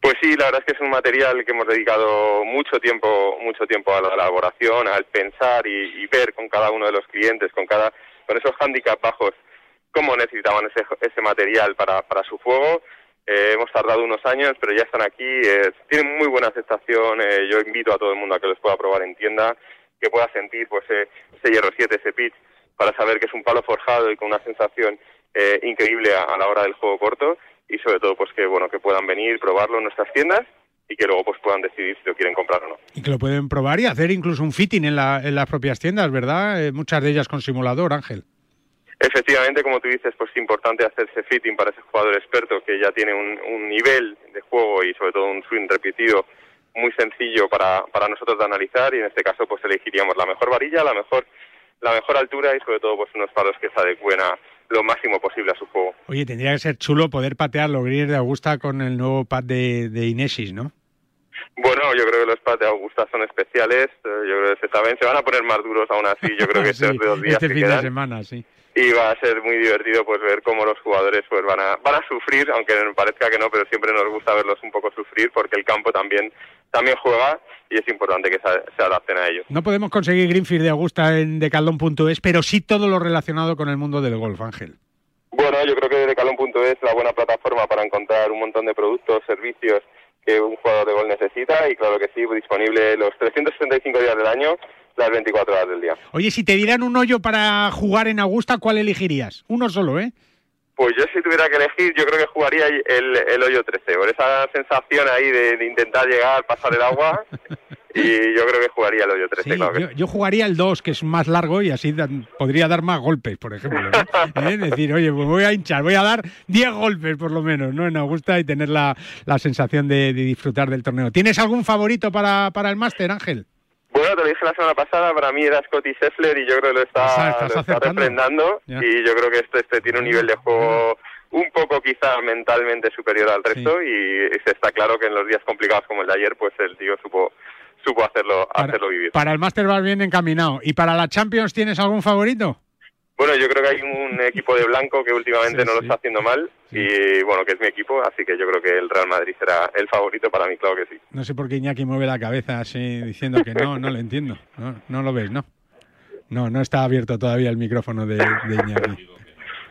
Pues sí, la verdad es que es un material que hemos dedicado mucho tiempo, mucho tiempo a la elaboración, al pensar y, y ver con cada uno de los clientes, con cada, con esos handicaps bajos, cómo necesitaban ese, ese material para, su juego. Eh, hemos tardado unos años, pero ya están aquí. eh, tienen muy buena aceptación. eh, yo invito a todo el mundo a que los pueda probar en tienda, que pueda sentir pues ese hierro 7, ese pitch, para saber que es un palo forjado y con una sensación increíble a, a la hora del juego corto y sobre todo pues que bueno que puedan venir, probarlo en nuestras tiendas y que luego pues puedan decidir si lo quieren comprar o no. Y que lo pueden probar y hacer incluso un fitting en, la, en las propias tiendas, ¿verdad? Muchas de ellas con simulador, Ángel. Efectivamente, como tú dices, pues es importante hacerse fitting para ese jugador experto que ya tiene un, un nivel de juego y sobre todo un swing repetido muy sencillo para, para nosotros de analizar y en este caso pues elegiríamos la mejor varilla, la mejor la mejor altura y sobre todo pues unos palos que se adecuen a lo máximo posible a su juego. Oye, tendría que ser chulo poder patear los greens de Augusta con el nuevo pad de Inesis, ¿no? Bueno, yo creo que los pads de Augusta son especiales. eh, Yo creo que se saben, se van a poner más duros aún así. Yo creo que (laughs) Sí, estos dos días este que fin quedan. de semana, sí. y va a ser muy divertido pues ver cómo los jugadores pues van a van a sufrir aunque parezca que no pero siempre nos gusta verlos un poco sufrir porque el campo también también juega y es importante que se, adapten a ello No podemos conseguir Greenfield de Augusta en decaldón.es, pero sí todo lo relacionado con el mundo del golf, Ángel. bueno yo creo que Decalon.es es la buena plataforma para encontrar un montón de productos servicios que un jugador de gol necesita y claro que sí disponible los 365 días del año las 24 horas del día Oye, si te dieran un hoyo para jugar en Augusta, ¿cuál elegirías? Uno solo, ¿eh? Pues yo si tuviera que elegir, yo creo que jugaría el, el hoyo 13, por esa sensación ahí de, de intentar llegar, pasar el agua, (laughs) y yo creo que jugaría el hoyo 13, Sí, claro que yo, yo jugaría el 2, que es más largo y así dan- podría dar más golpes, por ejemplo. ¿no? (laughs) ¿Eh? Decir, oye, pues voy a hinchar, voy a dar 10 golpes por lo menos, ¿no? En Augusta y tener la, la sensación de, de disfrutar del torneo. ¿Tienes algún favorito para, para el máster, Ángel? Bueno, te lo dije la semana pasada, para mí era Scotty Scheffler y yo creo que lo está, lo está refrendando Ya. y yo creo que este, este tiene un nivel de juego un poco quizá mentalmente superior al resto y se está claro que en los días complicados como el de ayer, pues el tío supo supo hacerlo hacerlo vivir. Para el máster vas bien encaminado. ¿Y para la Champions tienes algún favorito? Bueno, yo creo que hay un equipo de blanco que últimamente Sí, no lo sí. está haciendo mal y bueno, que es mi equipo, así que yo creo que el Real Madrid será el favorito para mí, claro que sí. No sé por qué Iñaki mueve la cabeza así diciendo que no, no lo entiendo. No, no lo ves, ¿no? No, no está abierto todavía el micrófono de, de Iñaki.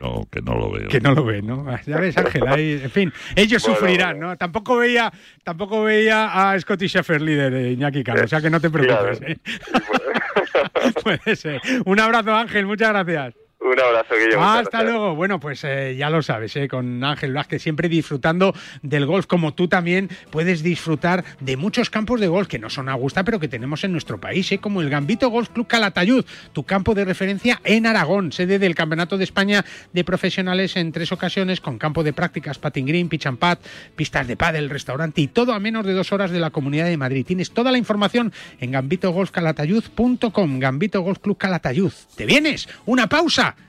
No, que no lo veo. Que no lo ve, ¿no? Ah, Ya ves, Ángel, ahí, en fin, ellos Bueno, sufrirán, ¿no? Tampoco veía, tampoco veía a Scotty Scheffler líder de Iñaki Cano, o sea que no te preocupes. ¿eh? (laughs) Puede ser. Un abrazo, Ángel, muchas gracias. Un abrazo, Guillermo. Hasta gracias. luego. Bueno, pues eh, ya lo sabes, eh, con Ángel Vázquez, siempre disfrutando del golf, como tú también puedes disfrutar de muchos campos de golf que no son Augusta, pero que tenemos en nuestro país, eh, como el Gambito Golf Club Calatayud, tu campo de referencia en Aragón, sede del Campeonato de España de Profesionales en tres ocasiones, con campo de prácticas, patting green, pitch and pistas de pádel, restaurante y todo a menos de dos horas de la Comunidad de Madrid. Tienes toda la información en gambitogolfcalatayud.com, Gambito Golf Club Calatayud. ¿Te vienes? Una pausa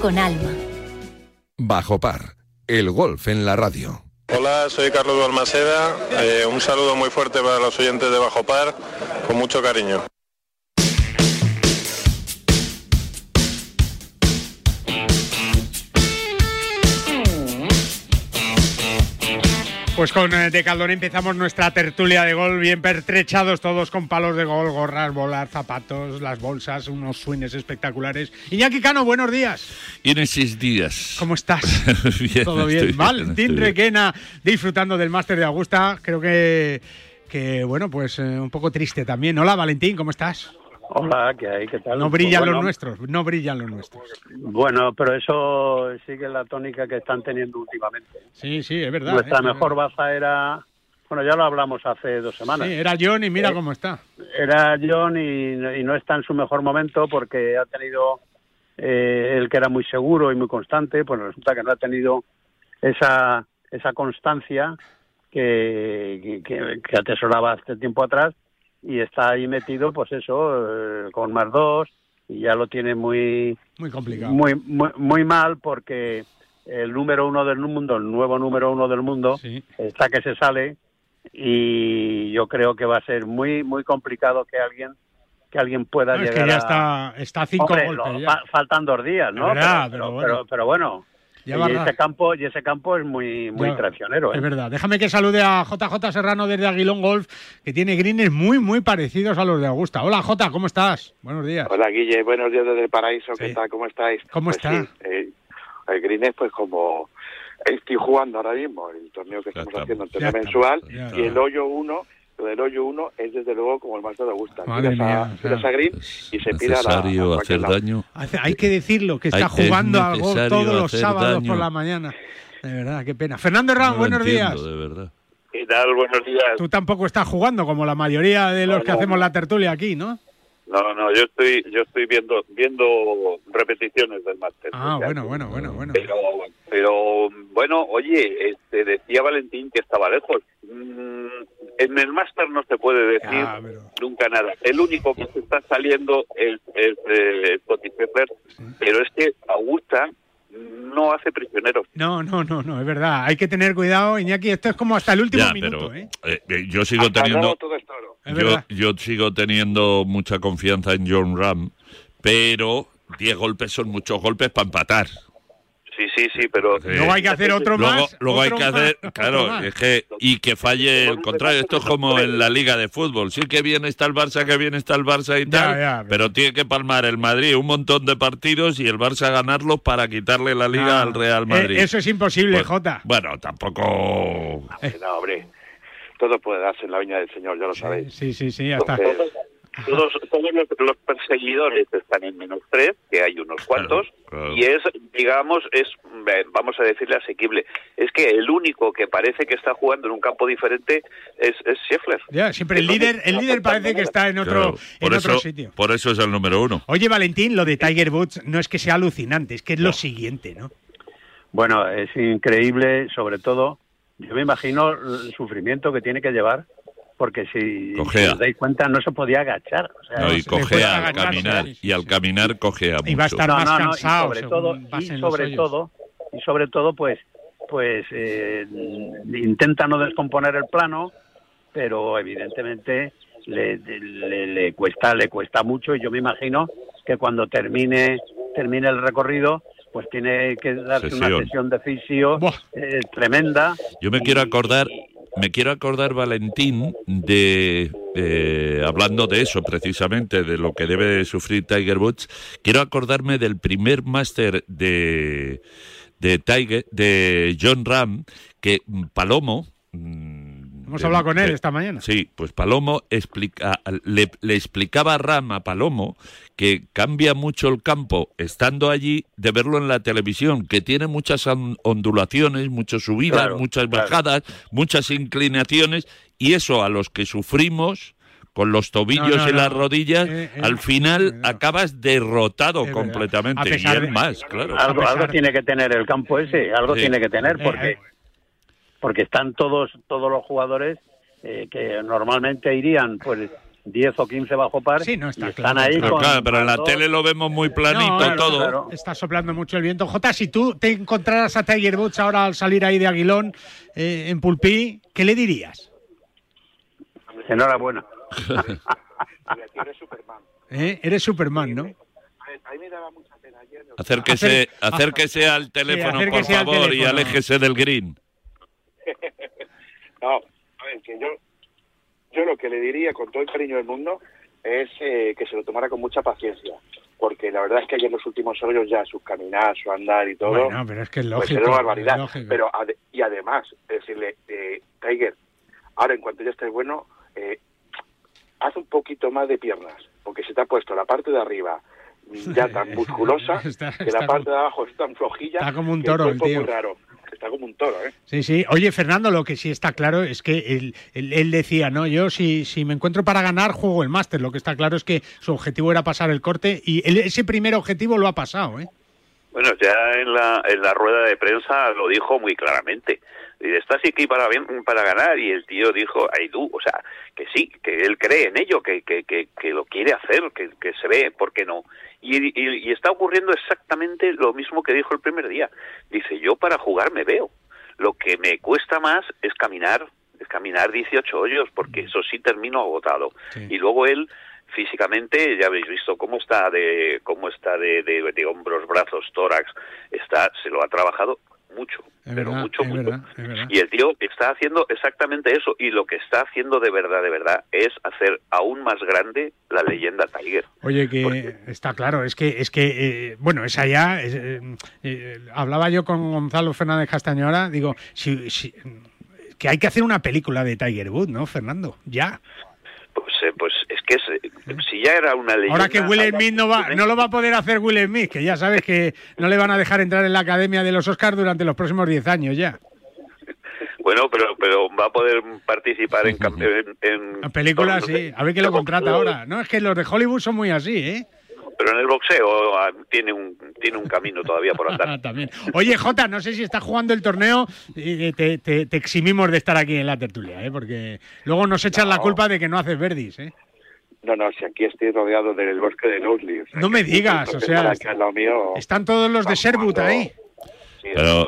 con alma. Bajo par, el golf en la radio. Hola, soy Carlos Balmaceda. Eh, un saludo muy fuerte para los oyentes de Bajo Par, con mucho cariño. Pues con eh, Decaldón empezamos nuestra tertulia de gol, bien pertrechados todos con palos de gol, gorras, bolas, zapatos, las bolsas, unos swings espectaculares. Iñaki Cano, buenos días. Inesis Díaz. ¿Cómo estás? (laughs) bien, Todo bien. Valentín bien. Requena disfrutando del máster de Augusta. Creo que, que bueno, pues eh, un poco triste también. Hola Valentín, ¿cómo estás? Hola, ¿qué hay? ¿Qué tal? No brillan Bueno, los nuestros, no brillan los nuestros. Bueno, pero eso sigue la tónica que están teniendo últimamente. Sí, sí, es verdad. Nuestra eh, mejor baza era, bueno, ya lo hablamos hace dos semanas. Sí, era John y mira Eh, cómo está. Era John y, y no está en su mejor momento porque ha tenido, eh, él que era muy seguro y muy constante, pues resulta que no ha tenido esa, esa constancia que, que, que atesoraba hace tiempo atrás y está ahí metido, pues eso, eh, con más dos y ya lo tiene muy, Muy complicado. muy, muy, muy mal porque el número uno del mundo, el nuevo número uno del mundo, está que se sale y yo creo que va a ser muy muy complicado que alguien que alguien pueda No, es llegar que ya a- está, está a cinco Hombre, golpes. lo- ya. fa- faltan dos días, ¿no? Es verdad, pero, pero pero, bueno. pero- pero bueno, Y ese campo y ese campo es muy muy Ya, traicionero, ¿eh? Es verdad. Déjame que salude a JJ Serrano desde Aguilón Golf, que tiene greens muy, muy parecidos a los de Augusta. Hola, Jota, ¿cómo estás? Buenos días. Hola Guille, buenos días desde el paraíso, ¿qué tal? ¿Cómo estáis? ¿Cómo Pues está? sí, eh, el Green es pues como estoy jugando ahora mismo, el torneo que estamos haciendo, el torneo mensual, y el hoyo 1, lo del hoyo 1 es desde luego como el máster de Augusta. Madre a, mía, o sea, tiras a Green y se pira a la, a hacer lado. daño. Hace- hay que decirlo, que está Hay- jugando al golf todos los sábados daño. por la mañana. De verdad, qué pena. Fernando Herrán, No buenos entiendo, días. de verdad. ¿Qué tal? Buenos días. Tú tampoco estás jugando como la mayoría de los No, que no. hacemos la tertulia aquí, ¿no? No, no, yo estoy yo estoy viendo viendo repeticiones del máster. Ah, bueno, bueno, bueno, bueno. Pero, pero bueno, oye, este, decía Valentín que estaba lejos. Mm, en el máster no se puede decir Ah, nunca nada. El único que se está saliendo es, es eh, Scottie Scheffler, pero es que Augusta no hace prisioneros. No, no, no, no, es verdad. Hay que tener cuidado, Iñaki. Esto es como hasta el último Ya, minuto, pero ¿eh? eh, eh, yo sigo Hasta teniendo todo es toro. Es yo, yo sigo teniendo mucha confianza en John Ram, pero 10 golpes son muchos golpes para empatar. Sí, sí, sí, pero... Luego hay que hacer otro luego, más, Luego hay que más, hacer, claro, es que y que falle el contrario. Esto es como en la liga de fútbol. Sí que bien está el Barça, que bien está el Barça y tal, ya, pero tiene que palmar el Madrid un montón de partidos y el Barça ganarlos para quitarle la liga Ah, al Real eh, Madrid. eso es imposible, Pues, Jota. Bueno, tampoco. No, hombre, todo puede darse en la viña del Señor, ya lo sabéis. Sí, sí, sí, ya está. Entonces, todos, todos los, los perseguidores están en menos tres, que hay unos cuantos, y es, digamos, es, vamos a decirle, asequible. Es que el único que parece que está jugando en un campo diferente es, es Scheffler. Ya, siempre el líder, el líder parece que está en otro, Claro, en otro sitio. por eso es el número uno. Oye, Valentín, lo de Tiger Woods no es que sea alucinante, es que es lo siguiente, ¿no? Bueno, es increíble, sobre todo, yo me imagino el sufrimiento que tiene que llevar, porque si, os dais cuenta no se podía agachar. o sea, No, y cogea al caminar, y al caminar cogea mucho. Y va a estar No, más no, no, y cansado. sobre todo, y sobre todo, y sobre todo, pues, pues eh, intenta no descomponer el plano, pero evidentemente le, le, le cuesta, le cuesta mucho y yo me imagino que cuando termine, termine el recorrido, pues tiene que darse una Sesión. sesión de fisio eh, tremenda. Yo me quiero acordar, me quiero acordar, Valentín, de eh, hablando de eso precisamente, de lo que debe sufrir Tiger Woods. Quiero acordarme del primer máster de de Tiger, de John Ram, que mm, Palomo. mm, Hemos de- hablado con él de- esta mañana. Sí, pues Palomo explica, le, le explicaba a Ram a Palomo que cambia mucho el campo estando allí de verlo en la televisión, que tiene muchas on- ondulaciones, muchas subidas, Claro, muchas claro. bajadas, muchas inclinaciones, y eso a los que sufrimos con los tobillos No, no, y las no. rodillas, Eh, eh, al final acabas derrotado completamente. Y es más, claro. Algo, algo tiene que tener el campo ese, algo Sí. tiene que tener, Eh, porque porque están todos todos los jugadores eh, que normalmente irían pues 10 o 15 bajo par. Sí, no está y están ahí Pero con- claro, pero en la tele lo vemos muy planito No, claro, todo. claro. Está soplando mucho el viento. Jota, si tú te encontraras a Tiger Woods ahora al salir ahí de Aguilón eh, en Pulpí, ¿qué le dirías? Enhorabuena. (laughs) ¿Eh? Eres Superman, ¿no? Acérquese, Acer- acérquese al teléfono, por acérquese al favor, y teléfono. aléjese del green. (laughs) No, a ver, que yo, yo lo que le diría con todo el cariño del mundo es eh, que se lo tomara con mucha paciencia. Porque la verdad es que ayer los últimos hoyos ya, su caminar, su andar y todo, Bueno, pero es que es pues lógico. era una barbaridad. es lógico. Pero ade- y además, decirle, eh, Tiger, ahora en cuanto ya estés bueno, eh, haz un poquito más de piernas, porque se te ha puesto la parte de arriba ya (laughs) tan musculosa Está- que la parte de abajo es tan flojilla. está como un que el toro el es tío. muy raro. Está como un toro, ¿eh? Sí, sí. Oye, Fernando, lo que sí está claro es que él, él- él decía, ¿no? Yo si, si me encuentro para ganar, juego el máster. Lo que está claro es que su objetivo era pasar el corte y él- ese primer objetivo lo ha pasado, ¿eh? Bueno, ya en la, en la rueda de prensa lo dijo muy claramente. Dice, ¿estás aquí para, bien- para ganar? Y el tío dijo, ay tú, o sea, que sí, que él cree en ello, que, que, que, que lo quiere hacer, que, que se ve, ¿por qué no? Y, y, y está ocurriendo exactamente lo mismo que dijo el primer día. Dice, yo para jugar me veo. Lo que me cuesta más es caminar, es caminar 18 hoyos, porque eso sí termino agotado. Y luego él físicamente ya habéis visto cómo está de cómo está de, de, de hombros, brazos, tórax, está se lo ha trabajado mucho, Es pero verdad, mucho, mucho. verdad. Y el tío está haciendo exactamente eso y lo que está haciendo de verdad, de verdad, es hacer aún más grande la leyenda Tiger. Oye, que está claro, es que, es que eh, bueno, es, eh, eh, hablaba yo con Gonzalo Fernández Castañora, digo, si, si- que hay que hacer una película de Tiger Woods, ¿no, Fernando? Ya. Pues, eh, pues es que es- eh, si ya era una leyenda. Ahora que Will Smith no, va, no lo va a poder hacer Will Smith, que ya sabes que no le van a dejar entrar en la Academia de los Oscars durante los próximos 10 años ya. Bueno, pero pero va a poder participar en, en, en- La película, no sí. A ver quién lo contrata ahora. No, es que los de Hollywood son muy así, ¿eh? Pero en el boxeo ah, tiene un tiene un camino todavía por andar. (laughs) También. Oye, Jota, no sé si estás jugando el torneo, eh, te, te- te eximimos de estar aquí en la tertulia, ¿eh? Porque luego nos echan la culpa de que no haces verdis, ¿eh? No, no, si aquí estoy rodeado del bosque de o sea, No me digas, o sea, mío, Están todos los de Sherwood ahí. Pero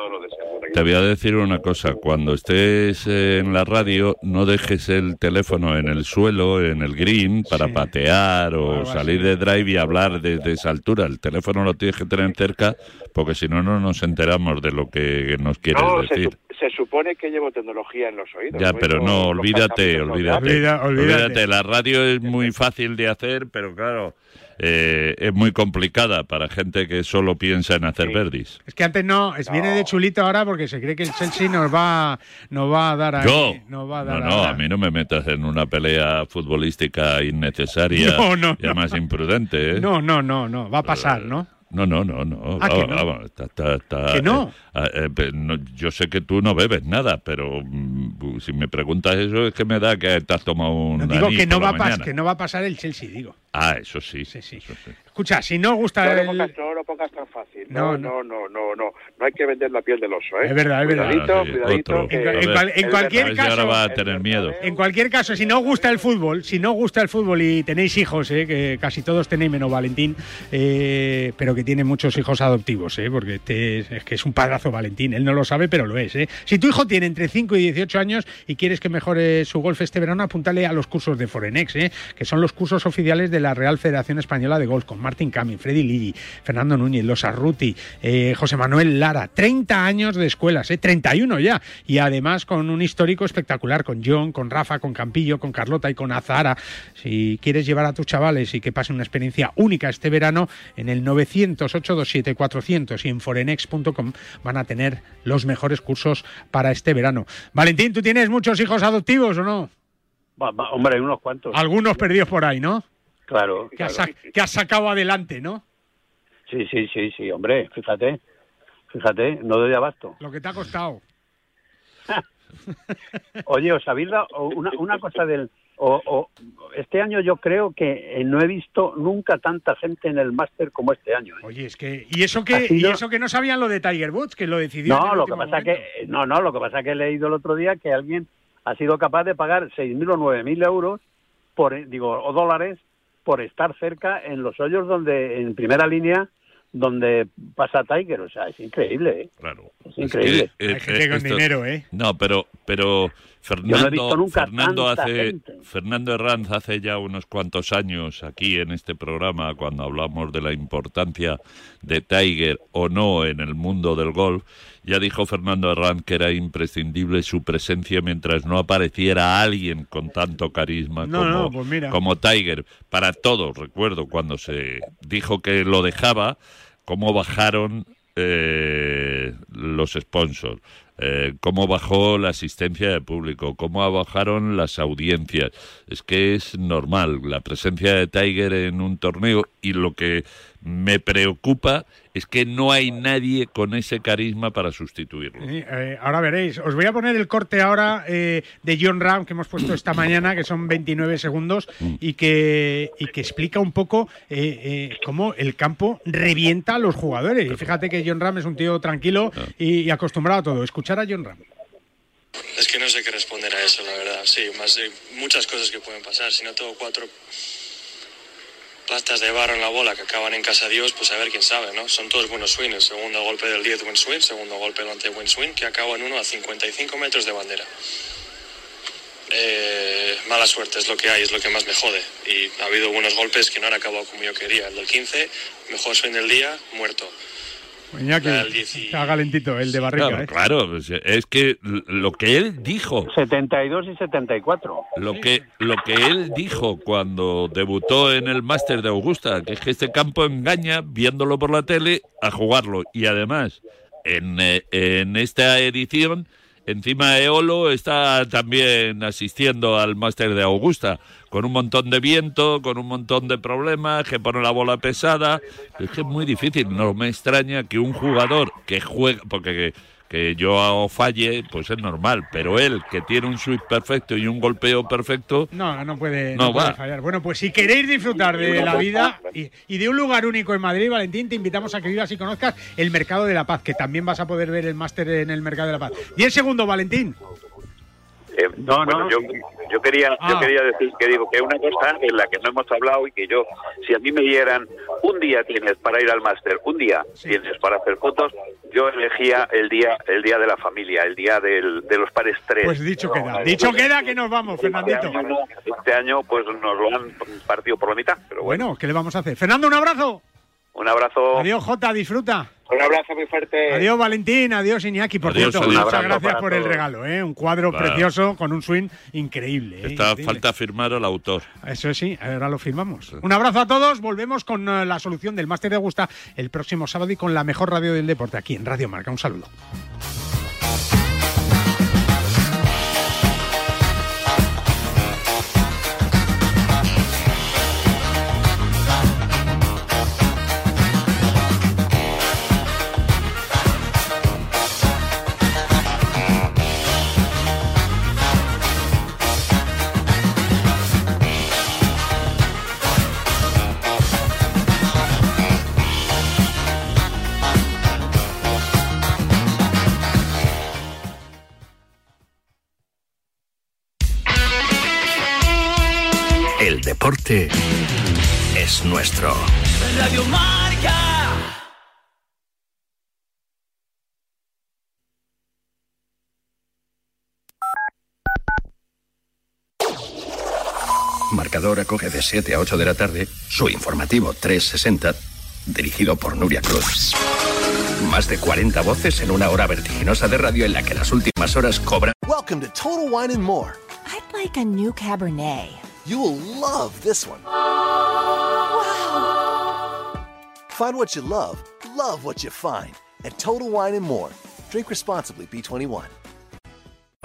te voy a decir una cosa, cuando estés eh, en la radio no dejes el teléfono en el suelo, en el green, para patear o salir de drive y hablar desde esa altura. El teléfono lo tienes que tener cerca porque si no, no nos enteramos de lo que nos quieres No, decir. se supone que llevo tecnología en los oídos. Ya, pero no, olvídate, olvídate. Olvídate. La radio es muy fácil de hacer, pero claro, eh, es muy complicada para gente que solo piensa en hacer verdis. Es que antes no, es, viene de chulito ahora porque se cree que el Chelsea nos va, nos va a dar ahí. Yo, nos va a no, dar no, ahora. a mí no me metas en una pelea futbolística innecesaria (laughs) No, no, y además imprudente, ¿eh? No, no, no, no, va a pasar, ¿no? No, no, no, no. Ah, que Vamos, no. vamos, está- está- está- ¿Que no? eh, eh, pe- no, Yo sé que tú no bebes nada, pero mm, si me preguntas eso es que me da que te has tomado un Digo anís que no, va pas- que no va a pasar el Chelsea, digo. Ah, eso sí. Sí, sí. eso sí. Escucha, si no os gusta No lo, el... pongas, no lo pongas tan fácil. No, No, no, no, no, no. No hay que vender la piel del oso, ¿eh? Es verdad, es verdad. Cuidadito, Ah, sí, cuidadito. que- En, en cual- en el cualquier A ver si caso, ahora va a tener miedo. en cualquier caso, si no os gusta el fútbol, si no os gusta el fútbol y tenéis hijos, eh, que casi todos tenéis menos Valentín, eh, pero que tiene muchos hijos adoptivos, eh, porque este es, es que es un padrazo Valentín, él no lo sabe, pero lo es. Eh. Si tu hijo tiene entre 5 y 18 años y quieres que mejore su golf este verano, apúntale a los cursos de Forenex, eh, que son los cursos oficiales de la Real Federación Española de Golf, con Martín Camin, Freddy Ligi, Fernando Núñez, Los Arruti, eh, José Manuel Lara, 30 años de escuelas, eh, 31 ya, y además con un histórico espectacular, con John, con Rafa, con Campillo, con Carlota y con Azara. Si quieres llevar a tus chavales y que pasen una experiencia única este verano, en el 900-827-400 y en forenex.com van a tener los mejores cursos para este verano. Valentín, ¿tú tienes muchos hijos adoptivos o no? Hombre, hay unos cuantos. Algunos perdidos por ahí, ¿no? Claro. Que has, claro. que has sacado adelante, ¿no? Sí, sí, sí, sí, hombre, fíjate. Fíjate, no doy abasto. Lo que te ha costado. (laughs) Oye, os habéis dado una, una cosa del... O, o- este año yo creo que eh, no he visto nunca tanta gente en el máster como este año. ¿eh? Oye, es que y eso que y eso que no sabían lo de Tiger Woods, que lo decidió. en No, el lo que pasa momento. que no, no, lo que pasa que he leído el otro día que alguien ha sido capaz de pagar 6.000 o 9.000 euros por, eh, digo, o dólares por estar cerca en los hoyos donde, en primera línea, donde pasa Tiger. O sea, es increíble, ¿eh? Claro. Es increíble. que, eh, Hay gente con esto- dinero, ¿eh? No, pero, pero Yo no he visto Fernando, nunca Fernando hace, gente. Fernando Herranz hace ya unos cuantos años aquí en este programa, cuando hablamos de la importancia de Tiger o no en el mundo del golf, ya dijo Fernando Herranz que era imprescindible su presencia mientras no apareciera alguien con tanto carisma No, como, no, pues mira. como Tiger. Para todos, recuerdo cuando se dijo que lo dejaba, cómo bajaron eh, los sponsors, eh, cómo bajó la asistencia de público, cómo bajaron las audiencias. Es que es normal la presencia de Tiger en un torneo y lo que me preocupa es que no hay nadie con ese carisma para sustituirlo. Sí, eh, ahora veréis. Os voy a poner el corte ahora eh, de John Ram que hemos puesto esta mañana, que son 29 segundos, y que, y que explica un poco eh, eh, cómo el campo revienta a los jugadores. Y fíjate que John Ram es un tío tranquilo y, y acostumbrado a todo. Escuchar a John Ram. Es que no sé qué responder a eso, la verdad. Sí, más de muchas cosas que pueden pasar. Si no tengo cuatro plastas de barro en la bola que acaban en casa Dios, pues a ver quién sabe, ¿no? Son todos buenos swings. Segundo golpe del 10 buen swing, segundo golpe delante buen swing, que acaba en uno a 55 metros de bandera. Eh, mala suerte es lo que hay, es lo que más me jode. Y ha habido buenos golpes que no han acabado como yo quería. El del 15, mejor swing del día, muerto. Iñaki, El dieci- está calentito, el de barriga. Claro, ¿eh? claro, pues, es que lo que él dijo 72 y 74. Lo que, lo que él dijo cuando debutó en el Máster de Augusta, que es que este campo engaña, viéndolo por la tele, a jugarlo. Y además, en, eh, en esta edición, encima Eolo está también asistiendo al Máster de Augusta, con un montón de viento, con un montón de problemas, que pone la bola pesada. Es que es muy difícil. No me extraña que un jugador que juega, porque que, yo falle, pues es normal, pero él, que tiene un swing perfecto y un golpeo perfecto, No, no puede, No no puede fallar. Bueno, pues si queréis disfrutar de la vida y, y de un lugar único en Madrid, Valentín, te invitamos a que vivas y conozcas el Mercado de la Paz, que también vas a poder ver el máster en el Mercado de la Paz. Diez segundos, Valentín. Eh, No, bueno, no. Yo, yo quería Ah. yo quería decir que digo que una cosa en la que no hemos hablado y que yo si a mí me dieran un día tienes para ir al máster un día tienes para hacer fotos yo elegía el día el día de la familia el día del, de los pares tres Pues dicho queda. Dicho queda que nos vamos, Fernandito. este año, no, este año, pues nos lo han partido por la mitad pero bueno Bueno, ¿qué le vamos a hacer? Fernando, un abrazo. un abrazo Adiós, Jota, disfruta. Un abrazo muy fuerte Adiós, Valentín. Adiós, Iñaki. Por Adiós, cierto, adiós. muchas gracias por el regalo. ¿eh? Un cuadro Claro. precioso con un swing increíble. ¿eh? está, Increíble. falta firmar al autor. Eso sí, ahora lo firmamos. Un abrazo a todos. Volvemos con eh, la solución del Máster de Augusta el próximo sábado y con la mejor radio del deporte aquí en Radio Marca. Un saludo. Deporte es nuestro. Radio Marca. Marcador acoge de 7 a 8 de la tarde su informativo 360, dirigido por Nuria Cruz. Más de 40 voces en una hora vertiginosa de radio en la que las últimas horas cobran. Welcome to Total Wine and More. I'd like a new Cabernet. You'll love this one. Wow! Find what you love, love what you find at Total Wine and More. Drink responsibly, B21.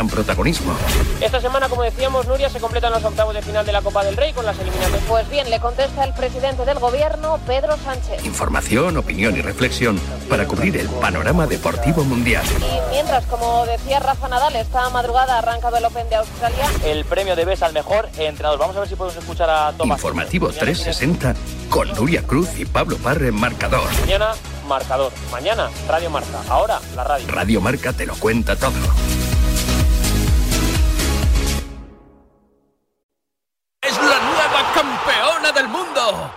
Protagonismo. Esta semana, como decíamos, Nuria, se completan los octavos de final de la Copa del Rey con las eliminatorias. Pues bien, le contesta el presidente del gobierno, Pedro Sánchez. Información, opinión y reflexión para cubrir el panorama deportivo mundial. Y mientras, como decía Rafa Nadal, esta madrugada ha arrancado el Open de Australia. El premio de BES al mejor entrenador. Vamos a ver si podemos escuchar a Tomás. Informativo 360 con Nuria Cruz y Pablo Parre en marcador. Mañana, marcador. Mañana, Radio Marca. Ahora, la radio. Radio Marca te lo cuenta todo.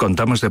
Contamos de